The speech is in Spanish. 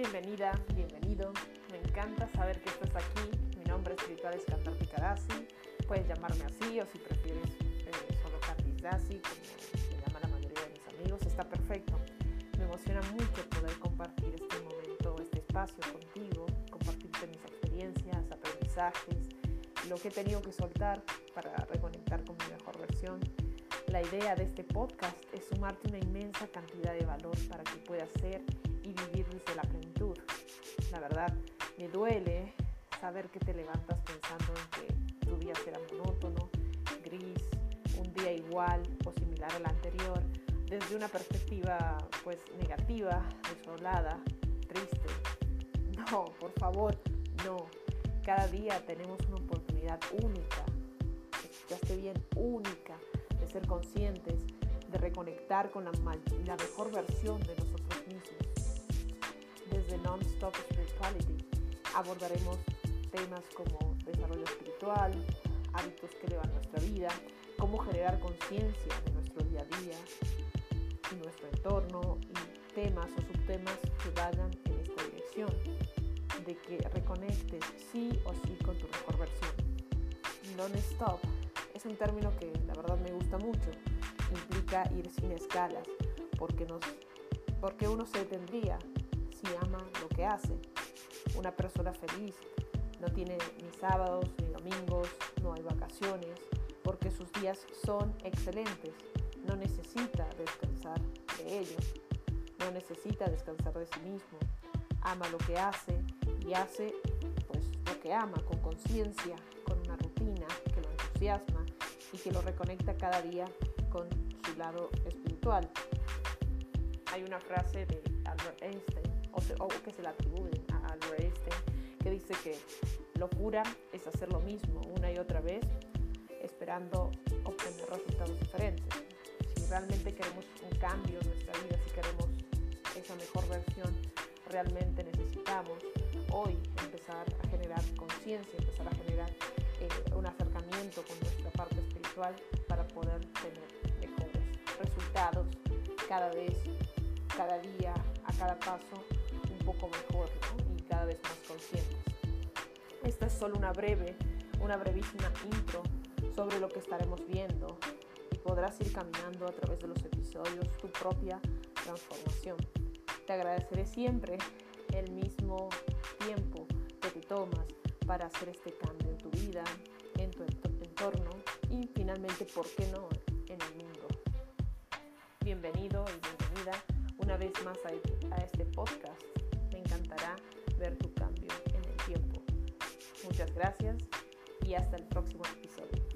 bienvenida, bienvenido. Me encanta saber que estás aquí. Mi nombre es Cantar Picarazzi. Puedes llamarme así o si prefieres eh, solo Candice Dassi, como me llama la mayoría de mis amigos, está perfecto. Me emociona mucho poder compartir este momento, este espacio contigo, compartirte mis experiencias, aprendizajes, lo que he tenido que soltar para reconectar con mi mejor versión. La idea de este podcast es sumarte una inmensa cantidad de valor para que puedas ser y vivir desde la plenitud. La verdad, me duele saber que te levantas pensando en que tu día será monótono, gris, un día igual o similar al anterior, desde una perspectiva pues negativa, desolada, triste. No, por favor, no. Cada día tenemos una oportunidad única, escuchaste bien, única, de ser conscientes, de reconectar con la, la mejor versión de nosotros mismos desde Non-Stop Spirituality abordaremos temas como desarrollo espiritual, hábitos que elevan nuestra vida, cómo generar conciencia de nuestro día a día y nuestro entorno y temas o subtemas que vayan en esta dirección, de que reconectes sí o sí con tu mejor versión. Non-stop es un término que la verdad me gusta mucho, implica ir sin escalas, porque, nos, porque uno se detendría si ama lo que hace. Una persona feliz no tiene ni sábados ni domingos, no hay vacaciones, porque sus días son excelentes. No necesita descansar de ellos, no necesita descansar de sí mismo. Ama lo que hace y hace pues lo que ama con conciencia, con una rutina que lo entusiasma y que lo reconecta cada día con su lado espiritual. Hay una frase de Albert Einstein o, que se le atribuyen a Albert Einstein, que dice que locura es hacer lo mismo una y otra vez esperando obtener resultados diferentes. Si realmente queremos un cambio en nuestra vida, si queremos esa mejor versión, realmente necesitamos hoy empezar a generar conciencia, empezar a generar eh, un acercamiento con nuestra parte espiritual para poder tener mejores resultados cada vez, cada día, a cada paso poco mejor y cada vez más conscientes. Esta es solo una breve, una brevísima intro sobre lo que estaremos viendo y podrás ir caminando a través de los episodios tu propia transformación. Te agradeceré siempre el mismo tiempo que te tomas para hacer este cambio en tu vida, en tu entorno y finalmente, ¿por qué no?, en el mundo. Bienvenido y bienvenida una vez más a, a este podcast encantará ver tu cambio en el tiempo. Muchas gracias y hasta el próximo episodio.